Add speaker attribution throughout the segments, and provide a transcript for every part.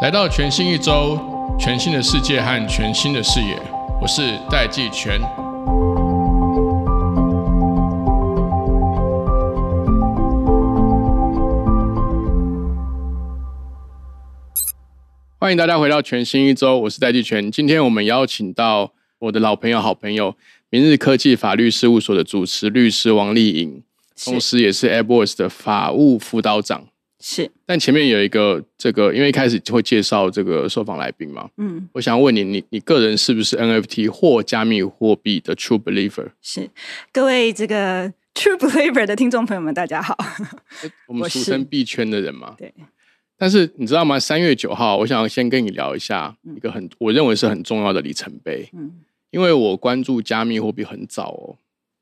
Speaker 1: 来到全新一周，全新的世界和全新的视野，我是戴季全。欢迎大家回到全新一周，我是戴季全。今天我们邀请到我的老朋友、好朋友，明日科技法律事务所的主持律师王丽颖，同时也是 AirVoice 的法务辅导长。
Speaker 2: 是，
Speaker 1: 但前面有一个这个，因为一开始就会介绍这个受访来宾嘛，
Speaker 2: 嗯，
Speaker 1: 我想问你，你你个人是不是 NFT 或加密货币的 True Believer？
Speaker 2: 是，各位这个 True Believer 的听众朋友们，大家好。
Speaker 1: 我们俗称币圈的人嘛。
Speaker 2: 对。
Speaker 1: 但是你知道吗？三月九号，我想先跟你聊一下一个很我认为是很重要的里程碑，
Speaker 2: 嗯
Speaker 1: 因为我关注加密货币很早哦，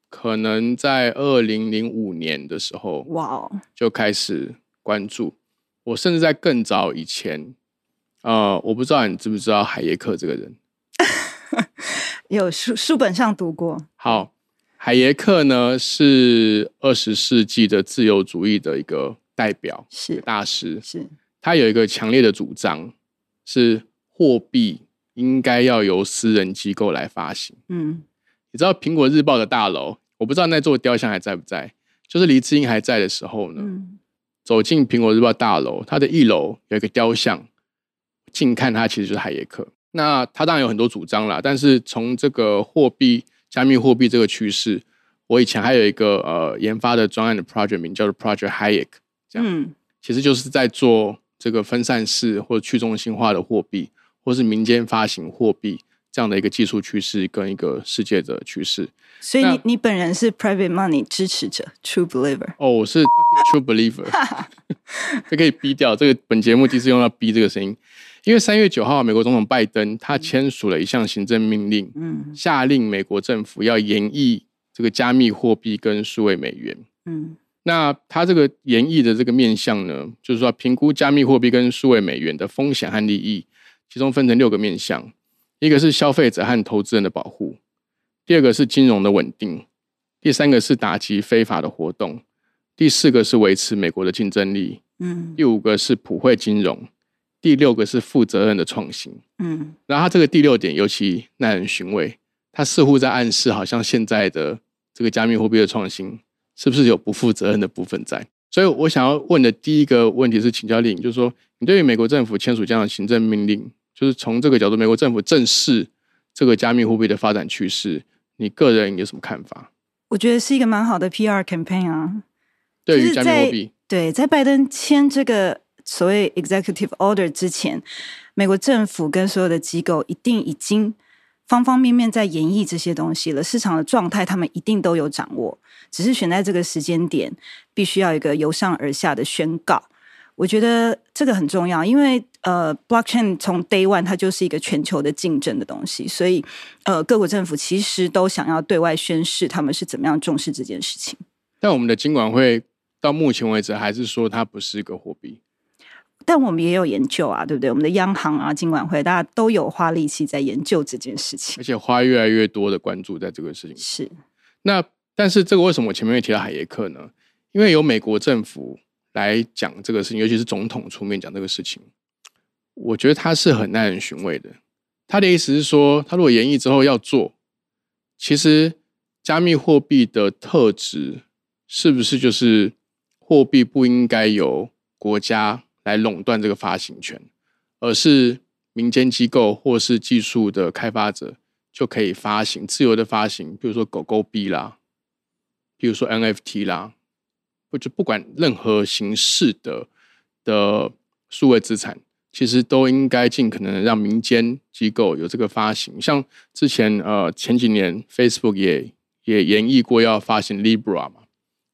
Speaker 1: 可能在二零零五年的时候
Speaker 2: 哇哦，
Speaker 1: 就开始关注，我甚至在更早以前，呃，我不知道你知不知道海耶克这个人。
Speaker 2: 有书书本上读过，
Speaker 1: 好，海耶克呢是二十世纪的自由主义的一个代表，
Speaker 2: 是
Speaker 1: 大师。
Speaker 2: 是，
Speaker 1: 他有一个强烈的主张，是货币应该要由私人机构来发行。
Speaker 2: 嗯
Speaker 1: 你知道苹果日报的大楼，我不知道那座雕像还在不在，就是黎智英还在的时候呢，
Speaker 2: 嗯
Speaker 1: 走进苹果日报大楼，它的一楼有一个雕像，近看它其实就是海耶克。那他当然有很多主张啦，但是从这个货币、加密货币这个趋势，我以前还有一个呃研发的专案的 project 名叫做 Project Hayek，这样
Speaker 2: 嗯
Speaker 1: 其实就是在做这个分散式或去中心化的货币，或是民间发行货币这样的一个技术趋势跟一个世界的趋势。
Speaker 2: 所以你你本人是 Private Money 支持者，True Believer。
Speaker 1: 哦，我是 true believer，这可以逼掉。这个本节目第一次用到“逼”这个声音，因为三月九号，美国总统拜登他签署了一项行政命令，
Speaker 2: 嗯
Speaker 1: 下令美国政府要研议这个加密货币跟数位美元。
Speaker 2: 嗯
Speaker 1: 那他这个研议的这个面向呢，就是说评估加密货币跟数位美元的风险和利益，其中分成六个面向：一个是消费者和投资人的保护，第二个是金融的稳定，第三个是打击非法的活动，第四个是维持美国的竞争力，
Speaker 2: 嗯
Speaker 1: 第五个是普惠金融，第六个是负责任的创新。
Speaker 2: 嗯
Speaker 1: 然后他这个第六点尤其耐人寻味，他似乎在暗示，好像现在的这个加密货币的创新是不是有不负责任的部分在？所以我想要问的第一个问题是，请教丽颖，就是说，你对于美国政府签署这样的行政命令，就是从这个角度，美国政府正视这个加密货币的发展趋势，你个人有什么看法？
Speaker 2: 我觉得是一个蛮好的 PR campaign 啊。
Speaker 1: 对
Speaker 2: 是
Speaker 1: 加密货币，
Speaker 2: 对，在拜登签这个所谓 executive order 之前，美国政府跟所有的机构一定已经方方面面在演绎这些东西了，市场的状态他们一定都有掌握，只是选在这个时间点，必须要一个由上而下的宣告。我觉得这个很重要，因为呃，blockchain 从 day one 它就是一个全球的竞争的东西，所以呃，各国政府其实都想要对外宣示他们是怎么样重视这件事情。
Speaker 1: 但我们的金管会到目前为止还是说它不是一个货币。
Speaker 2: 但我们也有研究啊，对不对？我们的央行啊、金管会，大家都有花力气在研究这件事情
Speaker 1: 而。且花越来越多的关注在这个事情上。
Speaker 2: 是，
Speaker 1: 那但是这个为什么我前面会提到海耶克呢？因为由美国政府来讲这个事情，尤其是总统出面讲这个事情，我觉得他是很耐人寻味的。他的意思是说，他如果研议之后要做，其实加密货币的特质是不是就是货币不应该由国家来垄断这个发行权，而是民间机构或是技术的开发者就可以发行自由的发行，比如说狗狗币啦，比如说 NFT 啦，或者不管任何形式的的数位资产，其实都应该尽可能地让民间机构有这个发行。像之前呃前几年 Facebook 也也研议过要发行 Libra 嘛，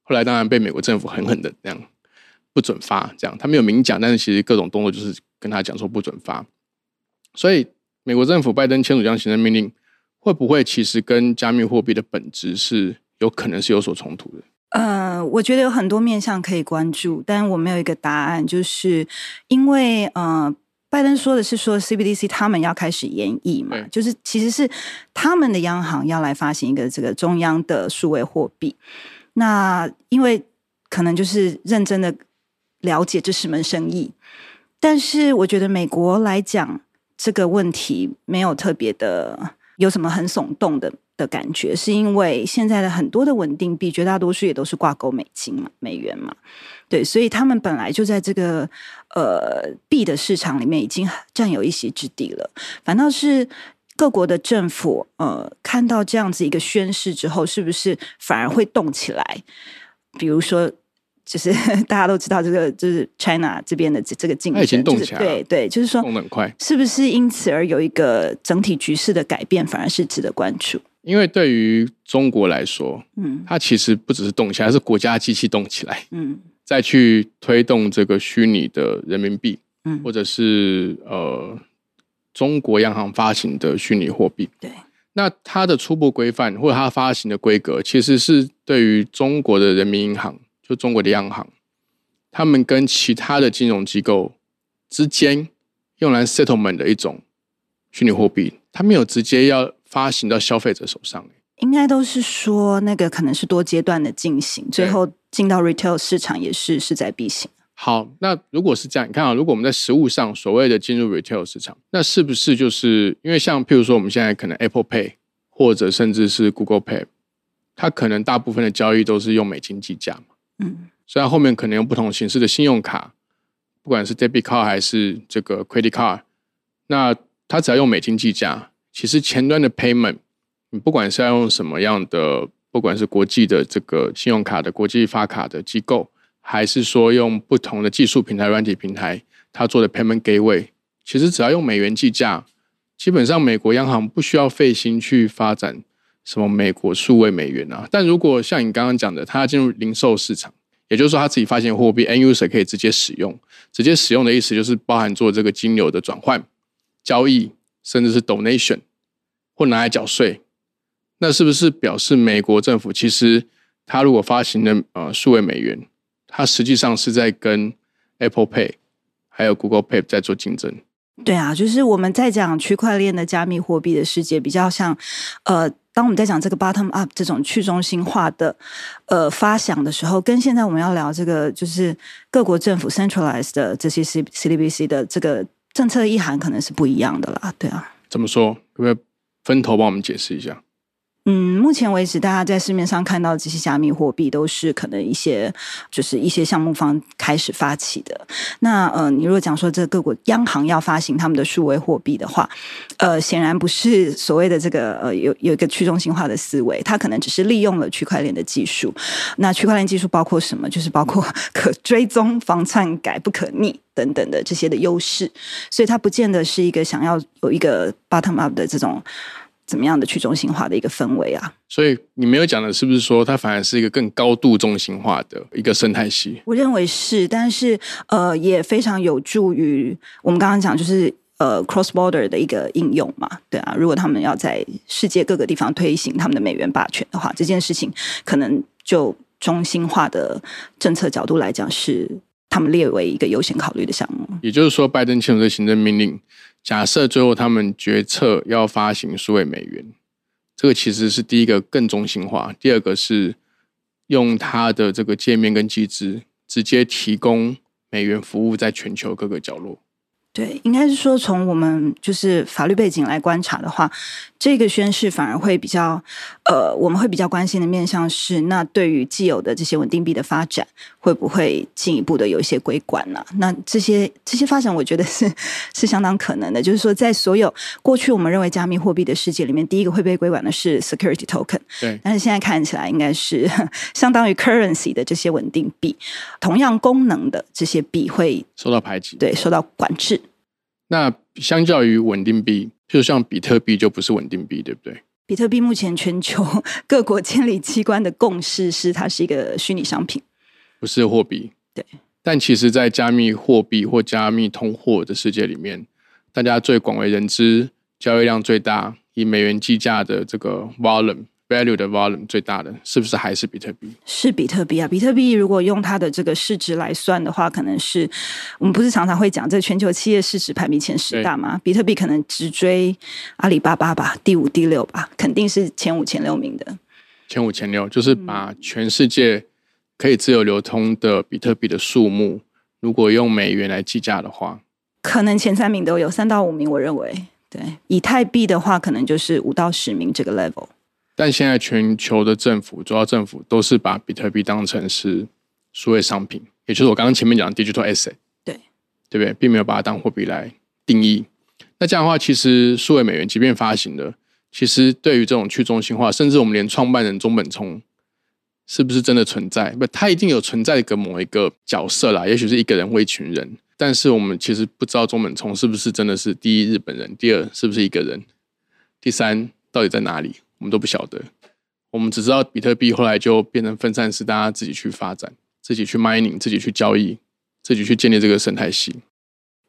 Speaker 1: 后来当然被美国政府狠狠的这样不准发，这样他没有明讲，但是其实各种动作就是跟他讲说不准发。所以美国政府拜登签署这样行政命令，会不会其实跟加密货币的本质是有可能是有所冲突的？
Speaker 2: 呃，我觉得有很多面向可以关注，但我没有一个答案，就是因为呃，拜登说的是说 CBDC 他们要开始研议嘛
Speaker 1: 对，
Speaker 2: 就是其实是他们的央行要来发行一个这个中央的数位货币。那因为可能就是认真的了解这是门生意。但是我觉得美国来讲这个问题没有特别的有什么很耸动的的感觉，是因为现在的很多的稳定币绝大多数也都是挂钩美金嘛、美元嘛，对，所以他们本来就在这个呃币的市场里面已经占有一席之地了，反倒是。各国的政府，呃，看到这样子一个宣誓之后，是不是反而会动起来？比如说，就是 大家都知道这个，就是 China 这边的这这个竞争，
Speaker 1: 已经动起来
Speaker 2: 了。对对，就是说
Speaker 1: 动很快，
Speaker 2: 是不是因此而有一个整体局势的改变，反而是值得关注？
Speaker 1: 因为对于中国来说，嗯，它其实不只是动起来，是国家机器动起来，嗯，再去推动这个虚拟的人民币，嗯，或者是呃。中国央行发行的虚拟货币，
Speaker 2: 对，
Speaker 1: 那它的初步规范或者它发行的规格，其实是对于中国的人民银行，就中国的央行，他们跟其他的金融机构之间用来 settlement 的一种虚拟货币，它没有直接要发行到消费者手上。
Speaker 2: 应该都是说那个可能是多阶段的进行，最后进到 retail 市场也是势在必行。
Speaker 1: 好，那如果是这样，你看啊，如果我们在实物上所谓的进入 retail 市场，那是不是就是因为像譬如说我们现在可能 Apple Pay 或者甚至是 Google Pay，它可能大部分的交易都是用美金计价嘛？嗯，虽然后面可能用不同形式的信用卡，不管是 debit card 还是这个 credit card，那它只要用美金计价，其实前端的 payment，你不管是要用什么样的，不管是国际的这个信用卡的国际发卡的机构。还是说用不同的技术平台、软体平台，它做的 payment gateway，其实只要用美元计价，基本上美国央行不需要费心去发展什么美国数位美元啊。但如果像你刚刚讲的，它要进入零售市场，也就是说他自己发行货币，N user 可以直接使用，直接使用的意思就是包含做这个金流的转换、交易，甚至是 donation 或拿来缴税。那是不是表示美国政府其实它如果发行的呃数位美元？它实际上是在跟 Apple Pay 还有 Google Pay 在做竞争。
Speaker 2: 对啊，就是我们在讲区块链的加密货币的世界，比较像呃，当我们在讲这个 bottom up 这种去中心化的呃发想的时候，跟现在我们要聊这个就是各国政府 centralized 的这些 C C D B C 的这个政策意涵可能是不一样的啦。对啊，
Speaker 1: 怎么说？可不可以分头帮我们解释一下？
Speaker 2: 嗯，目前为止，大家在市面上看到这些加密货币，都是可能一些就是一些项目方开始发起的。那呃，你如果讲说这各国央行要发行他们的数位货币的话，呃，显然不是所谓的这个呃有有一个去中心化的思维，它可能只是利用了区块链的技术。那区块链技术包括什么？就是包括可追踪、防篡改、不可逆等等的这些的优势。所以它不见得是一个想要有一个 bottom up 的这种。怎么样的去中心化的一个氛围啊？
Speaker 1: 所以你没有讲的是不是说它反而是一个更高度中心化的一个生态系？
Speaker 2: 我认为是，但是呃也非常有助于我们刚刚讲就是呃 cross border 的一个应用嘛，对啊，如果他们要在世界各个地方推行他们的美元霸权的话，这件事情可能就中心化的政策角度来讲是他们列为一个优先考虑的项目。
Speaker 1: 也就是说，拜登签署的行政命令。假设最后他们决策要发行数位美元，这个其实是第一个更中心化，第二个是用它的这个界面跟机制直接提供美元服务在全球各个角落。
Speaker 2: 对，应该是说从我们就是法律背景来观察的话，这个宣誓反而会比较，呃，我们会比较关心的面向是，那对于既有的这些稳定币的发展，会不会进一步的有一些规管呢？那这些这些发展，我觉得是是相当可能的。就是说，在所有过去我们认为加密货币的世界里面，第一个会被规管的是 security token，
Speaker 1: 对，
Speaker 2: 但是现在看起来应该是 相当于 currency 的这些稳定币，同样功能的这些币会
Speaker 1: 受到排挤，
Speaker 2: 对，受到管制。
Speaker 1: 那相较于稳定币，就像比特币就不是稳定币，对不对？
Speaker 2: 比特币目前全球 各国监理机关的共识是，它是一个虚拟商品，
Speaker 1: 不是货币。
Speaker 2: 对。
Speaker 1: 但其实，在加密货币或加密通货的世界里面，大家最广为人知、交易量最大、以美元计价的这个 volume。Value 的 volume 最大的是不是还是比特币？
Speaker 2: 是比特币啊！比特币如果用它的这个市值来算的话，可能是我们不是常常会讲这全球企业市值排名前十大吗？比特币可能直追阿里巴巴吧，第五、第六吧，肯定是前五、前六名的。
Speaker 1: 前五、前六就是把全世界可以自由流通的比特币的数目，如果用美元来计价的话，
Speaker 2: 可能前三名都有，三到五名，我认为。对，以太币的话，可能就是五到十名这个 level。
Speaker 1: 但现在全球的政府，主要政府都是把比特币当成是数位商品，也就是我刚刚前面讲的 digital asset。
Speaker 2: 对，
Speaker 1: 对不对？并没有把它当货币来定义。那这样的话，其实数位美元即便发行了，其实对于这种去中心化，甚至我们连创办人中本聪是不是真的存在？不，他一定有存在一个某一个角色啦，也许是一个人或一群人。但是我们其实不知道中本聪是不是真的是第一日本人，第二是不是一个人，第三到底在哪里，我们都不晓得。我们只知道比特币后来就变成分散式，大家自己去发展，自己去 mining，自己去交易，自己去建立这个生态系。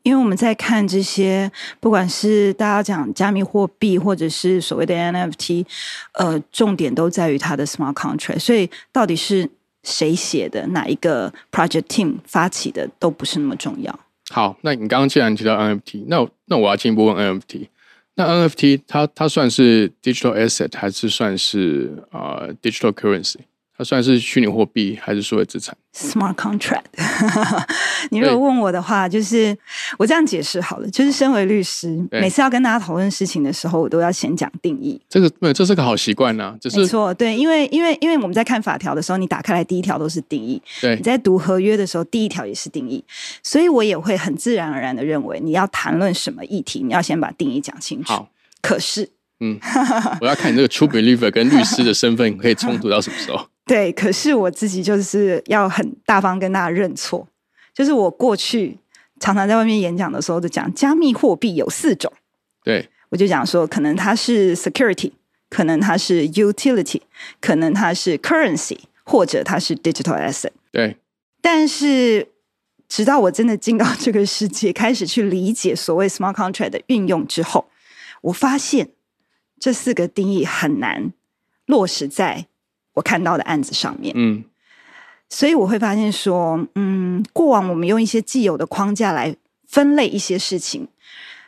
Speaker 2: 因为我们在看这些，不管是大家讲加密货币，或者是所谓的 NFT，呃，重点都在于它的 smart contract。所以到底是谁写的，哪一个 project team 发起的，都不是那么重要。
Speaker 1: 好，那你刚刚既然提到 NFT，那那我要进一步问 NFT。那 NFT 它它算是 digital asset 还是算是啊 digital currency？它算是虚拟货币还是数位资产
Speaker 2: ？Smart contract。你如果问我的话，就是我这样解释好了。就是身为律师，每次要跟大家讨论事情的时候，我都要先讲定义。
Speaker 1: 这个没有，这是个好习惯呐。只是
Speaker 2: 没错，对，因为因为因为我们在看法条的时候，你打开来第一条都是定义。
Speaker 1: 对，
Speaker 2: 你在读合约的时候，第一条也是定义。所以我也会很自然而然的认为，你要谈论什么议题，你要先把定义讲清楚。
Speaker 1: 好，
Speaker 2: 可是，
Speaker 1: 嗯，我要看你这个 true believer 跟律师的身份可以冲突到什么时候。
Speaker 2: 对，可是我自己就是要很大方跟大家认错，就是我过去常常在外面演讲的时候，就讲加密货币有四种。
Speaker 1: 对，
Speaker 2: 我就讲说，可能它是 security，可能它是 utility，可能它是 currency，或者它是 digital asset。
Speaker 1: 对，
Speaker 2: 但是直到我真的进到这个世界，开始去理解所谓 smart contract 的运用之后，我发现这四个定义很难落实在。我看到的案子上面，
Speaker 1: 嗯，
Speaker 2: 所以我会发现说，嗯，过往我们用一些既有的框架来分类一些事情，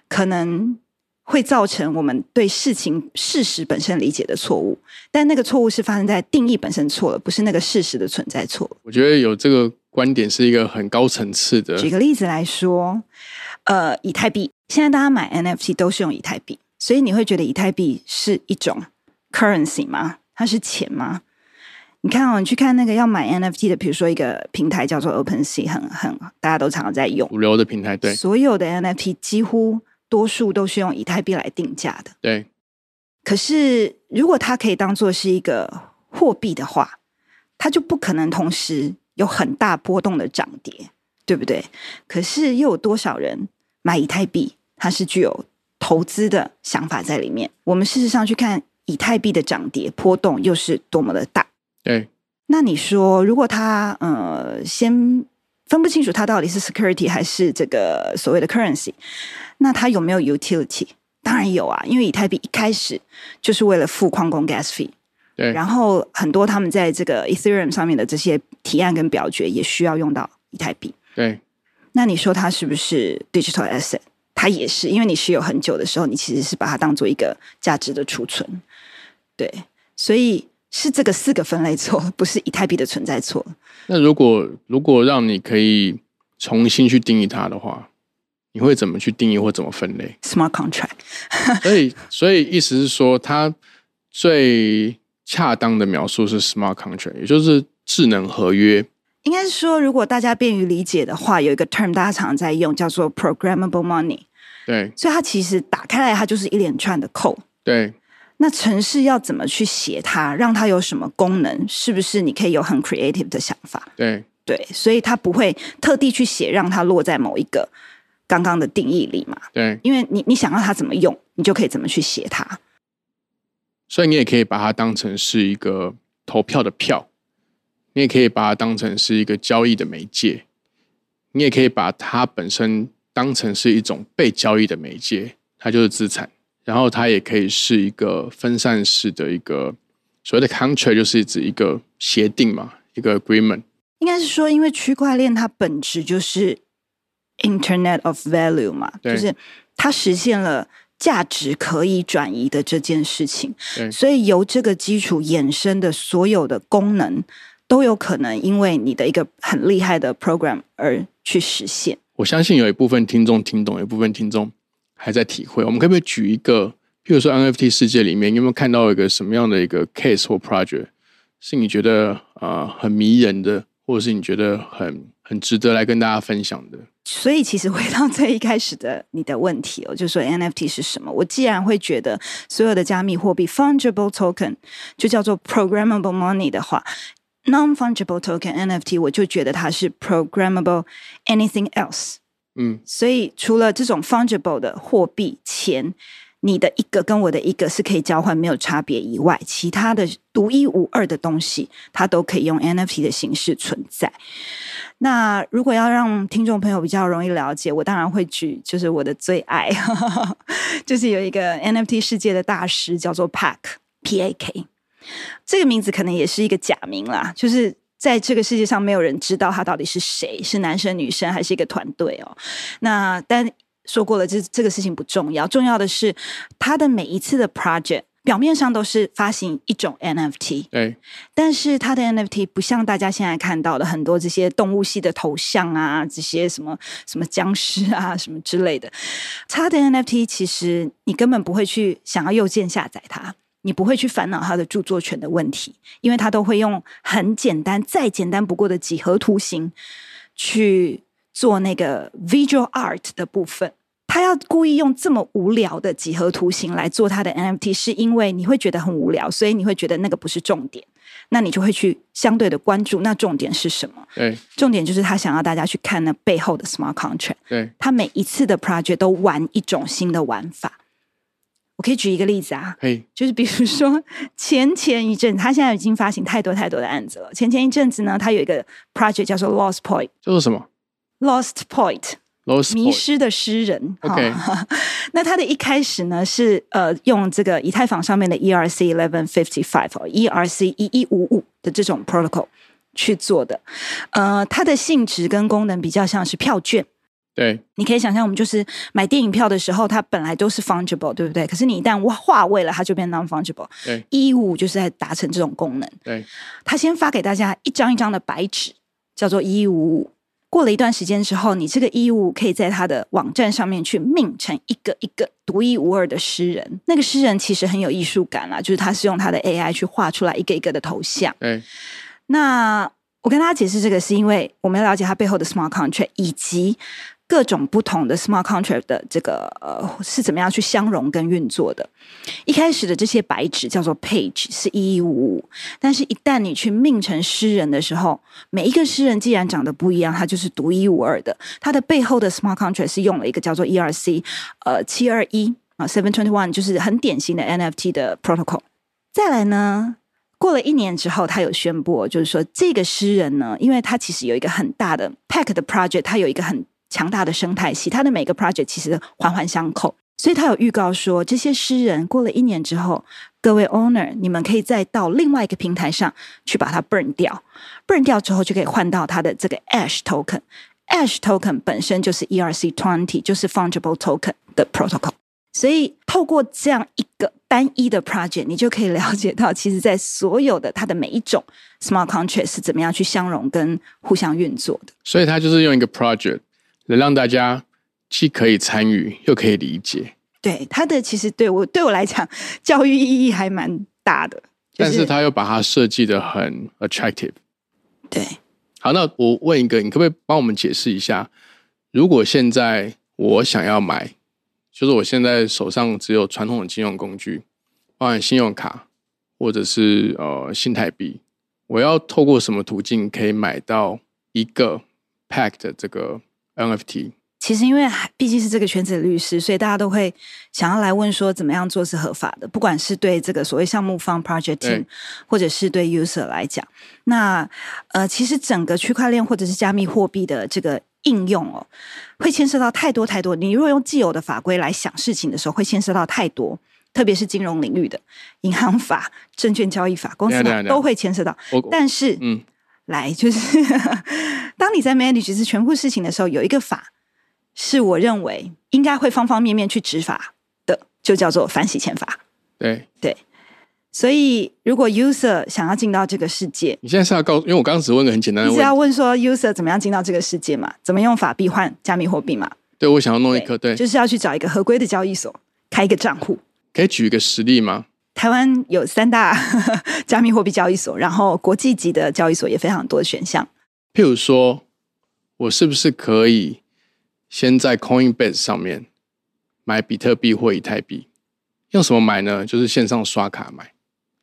Speaker 2: 可能会造成我们对事情事实本身理解的错误，但那个错误是发生在定义本身错了，不是那个事实的存在错了。
Speaker 1: 我觉得有这个观点是一个很高层次的。
Speaker 2: 举个例子来说，呃，以太币，现在大家买 NFT 都是用以太币，所以你会觉得以太币是一种 currency 吗？它是钱吗？你看哦，你去看那个要买 NFT 的，比如说一个平台叫做 OpenSea，很很大家都常常在用
Speaker 1: 主流的平台，对，
Speaker 2: 所有的 NFT 几乎多数都是用以太币来定价的，
Speaker 1: 对。
Speaker 2: 可是如果它可以当做是一个货币的话，它就不可能同时有很大波动的涨跌，对不对？可是又有多少人买以太币，它是具有投资的想法在里面？我们事实上去看以太币的涨跌波动，又是多么的大。
Speaker 1: 对，
Speaker 2: 那你说，如果他呃先分不清楚他到底是 security 还是这个所谓的 currency，那他有没有 utility？当然有啊，因为以太币一开始就是为了付矿工 gas fee，
Speaker 1: 对，
Speaker 2: 然后很多他们在这个 Ethereum 上面的这些提案跟表决也需要用到以太币，
Speaker 1: 对。
Speaker 2: 那你说它是不是 digital asset？它也是，因为你持有很久的时候，你其实是把它当做一个价值的储存，对，所以。是这个四个分类错，不是以太币的存在错。
Speaker 1: 那如果如果让你可以重新去定义它的话，你会怎么去定义或怎么分类
Speaker 2: ？Smart contract。
Speaker 1: 所以，所以意思是说，它最恰当的描述是 smart contract，也就是智能合约。
Speaker 2: 应该是说，如果大家便于理解的话，有一个 term 大家常常在用，叫做 programmable money。
Speaker 1: 对。
Speaker 2: 所以它其实打开来，它就是一连串的 code。
Speaker 1: 对。
Speaker 2: 那城市要怎么去写它，让它有什么功能？是不是你可以有很 creative 的想法？
Speaker 1: 对
Speaker 2: 对，所以它不会特地去写，让它落在某一个刚刚的定义里嘛？
Speaker 1: 对，
Speaker 2: 因为你你想要它怎么用，你就可以怎么去写它。
Speaker 1: 所以你也可以把它当成是一个投票的票，你也可以把它当成是一个交易的媒介，你也可以把它本身当成是一种被交易的媒介，它就是资产。然后它也可以是一个分散式的一个所谓的 contract，就是指一个协定嘛，一个 agreement。
Speaker 2: 应该是说，因为区块链它本质就是 Internet of Value 嘛，就是它实现了价值可以转移的这件事情。所以由这个基础衍生的所有的功能，都有可能因为你的一个很厉害的 program 而去实现。
Speaker 1: 我相信有一部分听众听懂，有一部分听众还在体会。我们可不可以举一个，譬如说 NFT 世界里面，你有没有看到一个什么样的一个 case 或 project，是你觉得呃很迷人的，或者是你觉得很很值得来跟大家分享的？
Speaker 2: 所以，其实回到最一开始的你的问题哦，就是说 NFT 是什么？我既然会觉得所有的加密货币 fungible token 就叫做 programmable money 的话，non-fungible token NFT 我就觉得它是 programmable anything else。
Speaker 1: 嗯，
Speaker 2: 所以除了这种 fungible 的货币钱，你的一个跟我的一个是可以交换没有差别以外，其他的独一无二的东西，它都可以用 NFT 的形式存在。那如果要让听众朋友比较容易了解，我当然会举就是我的最爱，就是有一个 NFT 世界的大师叫做 Pak P A K，这个名字可能也是一个假名啦，就是在这个世界上没有人知道他到底是谁，是男生女生还是一个团队哦。那但说过了，这这个事情不重要，重要的是他的每一次的 project。表面上都是发行一种 NFT，
Speaker 1: 对，
Speaker 2: 但是它的 NFT 不像大家现在看到的很多这些动物系的头像啊，这些什么什么僵尸啊什么之类的。它的 NFT 其实你根本不会去想要右键下载它，你不会去烦恼他的著作权的问题，因为他都会用很简单、再简单不过的几何图形去做那个 visual art 的部分。他要故意用这么无聊的几何图形来做他的 NFT，是因为你会觉得很无聊，所以你会觉得那个不是重点，那你就会去相对的关注那重点是什么？
Speaker 1: 对，
Speaker 2: 重点就是他想要大家去看那背后的 smart contract。
Speaker 1: 对，
Speaker 2: 他每一次的 project 都玩一种新的玩法。我可以举一个例子啊，就是比如说前前一阵，他现在已经发行太多太多的案子了。前前一阵子呢，他有一个 project 叫做 Lost Point，
Speaker 1: 叫做什么
Speaker 2: ？Lost Point。迷失的诗人。
Speaker 1: OK，
Speaker 2: 那他的一开始呢是呃用这个以太坊上面的 ERC eleven fifty five 哦，ERC 一一五五的这种 protocol 去做的。呃，它的性质跟功能比较像是票券。
Speaker 1: 对，
Speaker 2: 你可以想象，我们就是买电影票的时候，它本来都是 fungible，对不对？可是你一旦化位了，它就变 non fungible。
Speaker 1: 对，
Speaker 2: 一五就是在达成这种功能。
Speaker 1: 对，
Speaker 2: 他先发给大家一张一张的白纸，叫做一五五。过了一段时间之后，你这个衣物可以在他的网站上面去命成一个一个独一无二的诗人。那个诗人其实很有艺术感啦，就是他是用他的 AI 去画出来一个一个的头像。
Speaker 1: 对，
Speaker 2: 那我跟大家解释这个，是因为我们要了解他背后的 smart contract 以及。各种不同的 smart contract 的这个呃是怎么样去相容跟运作的？一开始的这些白纸叫做 page 是一一五五，但是一旦你去命成诗人的时候，每一个诗人既然长得不一样，他就是独一无二的。他的背后的 smart contract 是用了一个叫做 ERC 呃七二一啊 seven twenty one，就是很典型的 NFT 的 protocol。再来呢，过了一年之后，他有宣布，就是说这个诗人呢，因为他其实有一个很大的 pack 的 project，他有一个很强大的生态系，他的每个 project 其实环环相扣，所以他有预告说，这些诗人过了一年之后，各位 owner，你们可以再到另外一个平台上去把它 burn 掉，burn 掉之后就可以换到他的这个 ash token，ash token 本身就是 ERC twenty，就是 fungible token 的 protocol，所以透过这样一个单一的 project，你就可以了解到，其实在所有的它的每一种 smart contract 是怎么样去相容跟互相运作的，
Speaker 1: 所以他就是用一个 project。能让大家既可以参与又可以理解，
Speaker 2: 对他的其实对我对我来讲教育意义还蛮大的，
Speaker 1: 但是他又把它设计的很 attractive。
Speaker 2: 对，
Speaker 1: 好，那我问一个，你可不可以帮我们解释一下，如果现在我想要买，就是我现在手上只有传统的金融工具，包含信用卡或者是呃新台币，我要透过什么途径可以买到一个 pack 的这个？NFT
Speaker 2: 其实因为毕竟是这个圈子的律师，所以大家都会想要来问说怎么样做是合法的。不管是对这个所谓项目方 project team，或者是对 user 来讲，那呃，其实整个区块链或者是加密货币的这个应用哦，会牵涉到太多太多。你如果用既有的法规来想事情的时候，会牵涉到太多，特别是金融领域的银行法、证券交易法、公司法都会牵涉到。但是，嗯。来，就是当你在 manage 是全部事情的时候，有一个法是我认为应该会方方面面去执法的，就叫做反洗钱法。
Speaker 1: 对
Speaker 2: 对，所以，如果 user 想要进到这个世界，
Speaker 1: 你现在是要告，因为我刚刚只问个很简单的问题，
Speaker 2: 是要问说 user 怎么样进到这个世界嘛？怎么用法币换加密货币嘛？
Speaker 1: 对我想要弄一颗，对，
Speaker 2: 就是要去找一个合规的交易所，开一个账户。
Speaker 1: 可以举一个实例吗？
Speaker 2: 台湾有三大 加密货币交易所，然后国际级的交易所也非常多的选项。
Speaker 1: 譬如说，我是不是可以先在 Coinbase 上面买比特币或以太币？用什么买呢？就是线上刷卡买，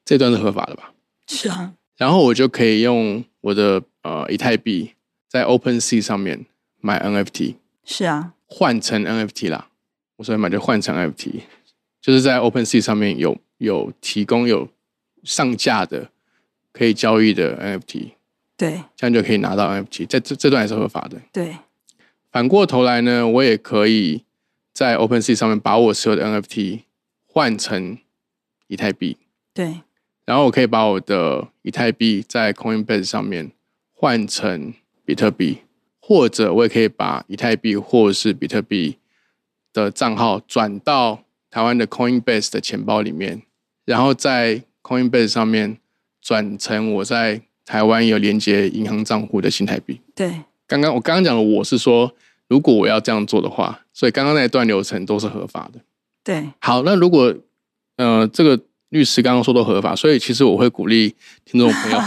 Speaker 1: 这段是合法的吧？
Speaker 2: 是啊，
Speaker 1: 然后我就可以用我的呃以太币在 OpenSea 上面买 NFT，
Speaker 2: 是啊，
Speaker 1: 换成 NFT 啦。我所以买就换成 NFT，就是在 OpenSea 上面有有提供有上架的可以交易的 NFT，
Speaker 2: 对。
Speaker 1: 这样就可以拿到 NFT，在这这段也是合法的。
Speaker 2: 对。
Speaker 1: 反过头来呢，我也可以在 OpenSea 上面把我所有的 NFT 换成以太币，
Speaker 2: 对。
Speaker 1: 然后我可以把我的以太币在 Coinbase 上面换成比特币，或者我也可以把以太币或者是比特币的账号转到台湾的 Coinbase 的钱包里面，然后在 Coinbase 上面转成我在台湾有连接银行账户的新台币。
Speaker 2: 对
Speaker 1: 刚刚我刚刚讲的，我是说，如果我要这样做的话，所以刚刚那一段流程都是合法的。
Speaker 2: 对
Speaker 1: 好，那如果呃这个律师刚刚说都合法，所以其实我会鼓励听众朋友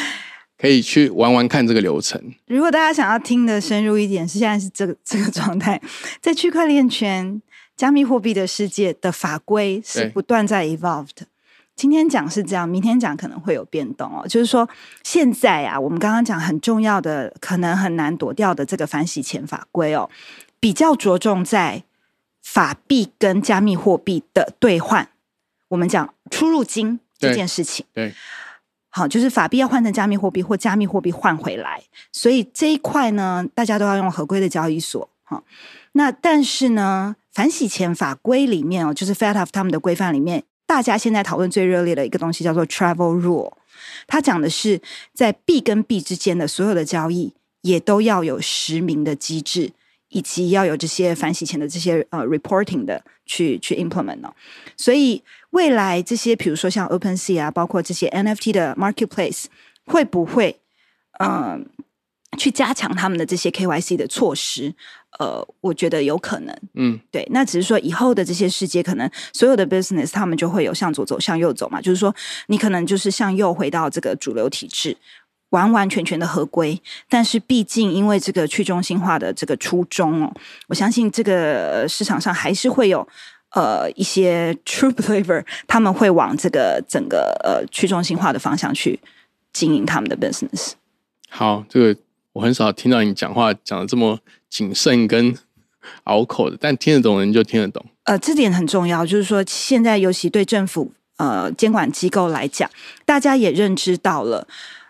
Speaker 1: 可以去玩玩看这个流程。
Speaker 2: 如果大家想要听的深入一点，是现在是这个这个状态，在区块链圈、加密货币的世界的法规是不断在 evolved。今天讲是这样，明天讲可能会有变动哦。就是说，现在啊，我们刚刚讲很重要的，可能很难躲掉的这个反洗钱法规哦，比较着重在法币跟加密货币的兑换。我们讲出入金这件事情。
Speaker 1: 对，
Speaker 2: 好，就是法币要换成加密货币，或加密货币换回来，所以这一块呢，大家都要用合规的交易所。哈，那但是呢，反洗钱法规里面哦，就是 FATF 他们的规范里面，大家现在讨论最热烈的一个东西叫做 Travel Rule，它讲的是在币跟币之间的所有的交易也都要有实名的机制。以及要有这些反洗钱的这些呃 reporting 的去去 implement 哦，所以未来这些比如说像 OpenSea 啊，包括这些 NFT 的 marketplace 会不会嗯、去加强他们的这些 KYC 的措施？呃，我觉得有可能。
Speaker 1: 嗯，
Speaker 2: 对，那只是说以后的这些世界，可能所有的 business 他们就会有向左走、向右走嘛，就是说你可能就是向右回到这个主流体制。完完全全的合规，但是毕竟因为这个去中心化的这个初衷哦，我相信这个市场上还是会有呃一些 true believer，他们会往这个整个呃去中心化的方向去经营他们的 business。
Speaker 1: 好，这个我很少听到你讲话讲的这么谨慎跟拗口的，但听得懂的人就听得懂。
Speaker 2: 呃，这点很重要，就是说现在尤其对政府呃监管机构来讲，大家也认知到了。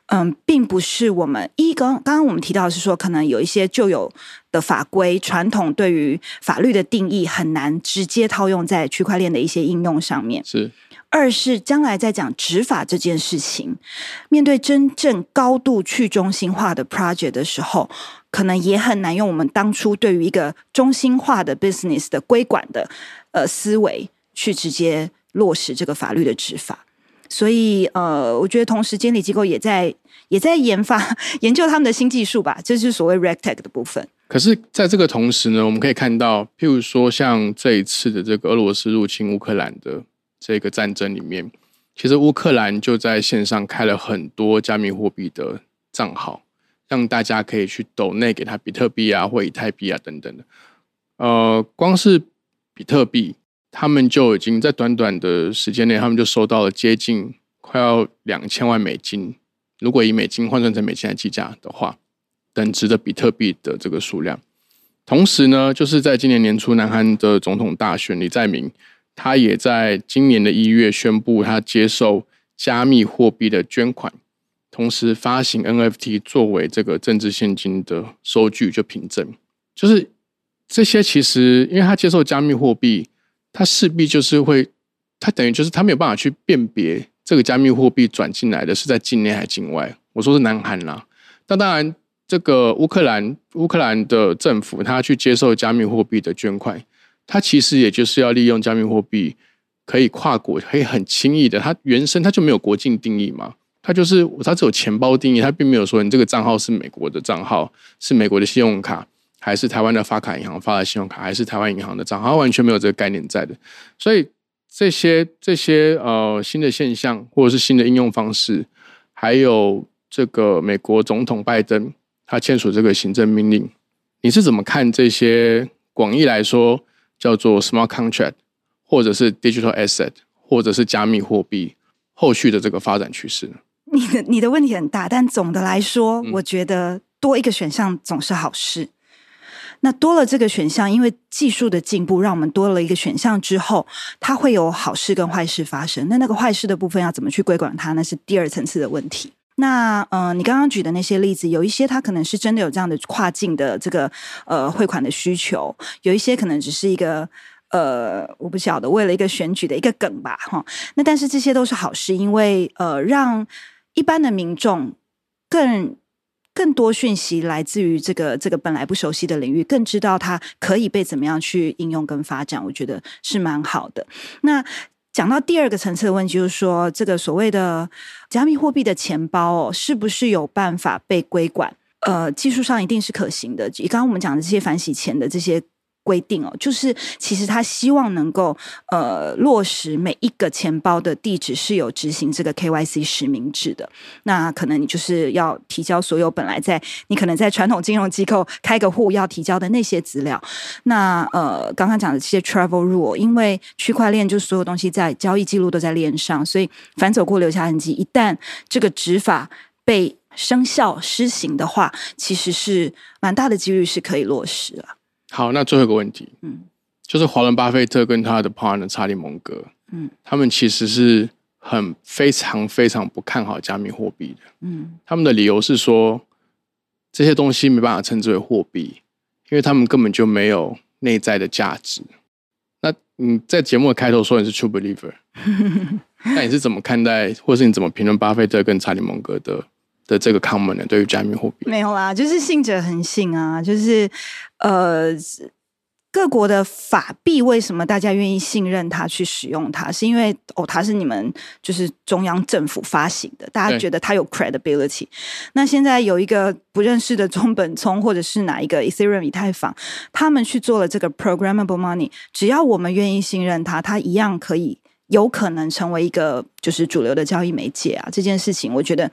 Speaker 2: 嗯，并不是我们一刚刚刚我们提到的是说，可能有一些旧有的法规传统对于法律的定义很难直接套用在区块链的一些应用上面。
Speaker 1: 是
Speaker 2: 二是将来在讲执法这件事情，面对真正高度去中心化的 project 的时候，可能也很难用我们当初对于一个中心化的 business 的规管的呃思维去直接落实这个法律的执法。所以，呃，我觉得同时监理机构也在也在研发 研究他们的新技术吧，这是所谓 RegTech 的部分。
Speaker 1: 可是，在这个同时呢，我们可以看到，譬如说，像这一次的这个俄罗斯入侵乌克兰的这个战争里面，其实乌克兰就在线上开了很多加密货币的账号，让大家可以去抖内给他比特币啊，或以太币啊等等的。呃，光是比特币，他们就已经在短短的时间内，他们就收到了接近快要两千万美金。如果以美金换算成美金来计价的话，等值的比特币的这个数量。同时呢，就是在今年年初，南韩的总统大选，李在明他也在今年的一月宣布，他接受加密货币的捐款，同时发行 NFT 作为这个政治现金的收据，就凭证。就是这些，其实因为他接受加密货币，他势必就是会，他等于就是他没有办法去辨别这个加密货币转进来的是在境内还是境外。我说是南韩啦，那当然。这个乌克兰乌克兰的政府，他去接受加密货币的捐款，它其实也就是要利用加密货币可以跨国，可以很轻易的，它原生它就没有国境定义嘛，它就是它只有钱包定义，它并没有说你这个账号是美国的账号，是美国的信用卡，还是台湾的发卡银行发的信用卡，还是台湾银行的账号，完全没有这个概念在的。所以这些这些呃新的现象，或者是新的应用方式，还有这个美国总统拜登他签署这个行政命令，你是怎么看这些广义来说叫做 smart contract？或者是 digital asset，或者是加密货币后续的这个发展趋势呢？
Speaker 2: 你的你的问题很大，但总的来说，我觉得多一个选项总是好事。那多了这个选项，因为技术的进步，让我们多了一个选项之后，它会有好事跟坏事发生。那那个坏事的部分要怎么去规管它，那是第二层次的问题。那呃，你刚刚举的那些例子，有一些它可能是真的有这样的跨境的这个呃汇款的需求，有一些可能只是一个。呃，我不晓得，为了一个选举的一个梗吧，哈。那但是这些都是好事，因为呃，让一般的民众更更多讯息来自于这个这个本来不熟悉的领域，更知道它可以被怎么样去应用跟发展，我觉得是蛮好的。那讲到第二个层次的问题，就是说这个所谓的加密货币的钱包哦，是不是有办法被归管？呃，技术上一定是可行的。刚刚我们讲的这些反洗钱的这些。规定哦，就是其实他希望能够呃落实每一个钱包的地址是有执行这个 KYC 实名制的。那可能你就是要提交所有本来在你可能在传统金融机构开个户要提交的那些资料。那呃刚刚讲的这些 Travel Rule，因为区块链就所有东西在交易记录都在链上，所以反走过留下痕迹。一旦这个执法被生效施行的话，其实是蛮大的几率是可以落实了。
Speaker 1: 好，那最后一个问题，嗯，就是华伦巴菲特跟他的 partner 查理蒙格，嗯，他们其实是很非常非常不看好加密货币的，嗯，他们的理由是说这些东西没办法称之为货币，因为他们根本就没有内在的价值。那你在节目的开头说你是 true believer，那你是怎么看待，或是你怎么评论巴菲特跟查理蒙格的？的这个 common 呢，对于加密货币
Speaker 2: 没有啦，就是信者恒信啊，就是呃，各国的法币为什么大家愿意信任它去使用它，是因为哦，它是你们就是中央政府发行的，大家觉得它有 credibility。那现在有一个不认识的中本聪，或者是哪一个 Ethereum 以太坊，他们去做了这个 programmable money，只要我们愿意信任它，它一样可以有可能成为一个就是主流的交易媒介啊。这件事情，我觉得。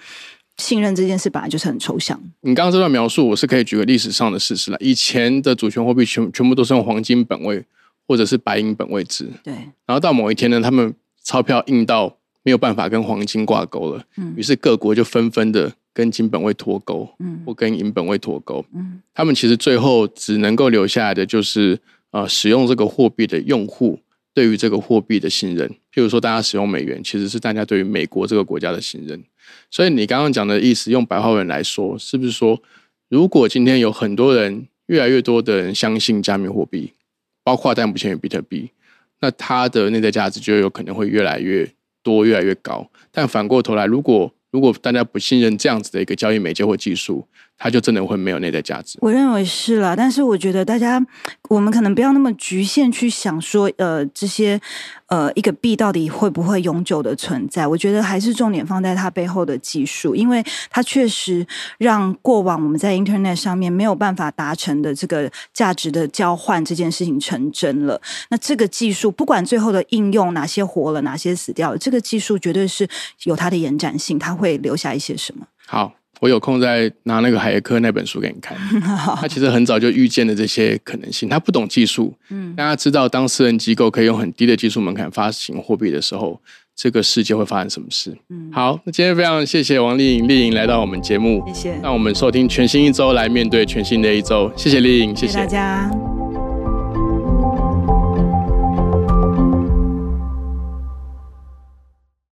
Speaker 2: 信任这件事本来就是很抽象。
Speaker 1: 你刚刚这段描述，我是可以举个历史上的事实来。以前的主权货币全全部都是用黄金本位或者是白银本位制。
Speaker 2: 对。
Speaker 1: 然后到某一天呢，他们钞票印到没有办法跟黄金挂钩了，嗯。于是各国就纷纷的跟金本位脱钩，嗯，或跟银本位脱钩，嗯。他们其实最后只能够留下来的就是呃，使用这个货币的用户对于这个货币的信任。譬如说，大家使用美元，其实是大家对于美国这个国家的信任。所以你刚刚讲的意思，用白话文来说，是不是说，如果今天有很多人，越来越多的人相信加密货币，包括但不限于比特币，那它的内在价值就有可能会越来越多、越来越高。但反过头来，如果如果大家不信任这样子的一个交易媒介或技术，它就真的会没有内在价值。
Speaker 2: 我认为是了，但是我觉得大家，我们可能不要那么局限去想说，呃，这些呃一个币到底会不会永久的存在？我觉得还是重点放在它背后的技术，因为它确实让过往我们在 Internet 上面没有办法达成的这个价值的交换这件事情成真了。那这个技术不管最后的应用哪些活了，哪些死掉了，这个技术绝对是有它的延展性，它会留下一些什么。
Speaker 1: 好。我有空再拿那个海耶克那本书给你看。他其实很早就预见了这些可能性。他不懂技术，嗯，大家知道，当私人机构可以用很低的技术门槛发行货币的时候，这个世界会发生什么事？嗯，好，那今天非常谢谢王丽颖丽颖来到我们节目，
Speaker 2: 谢谢。
Speaker 1: 让我们收听全新一周，来面对全新的一周。谢谢丽颖，
Speaker 2: 谢谢大家。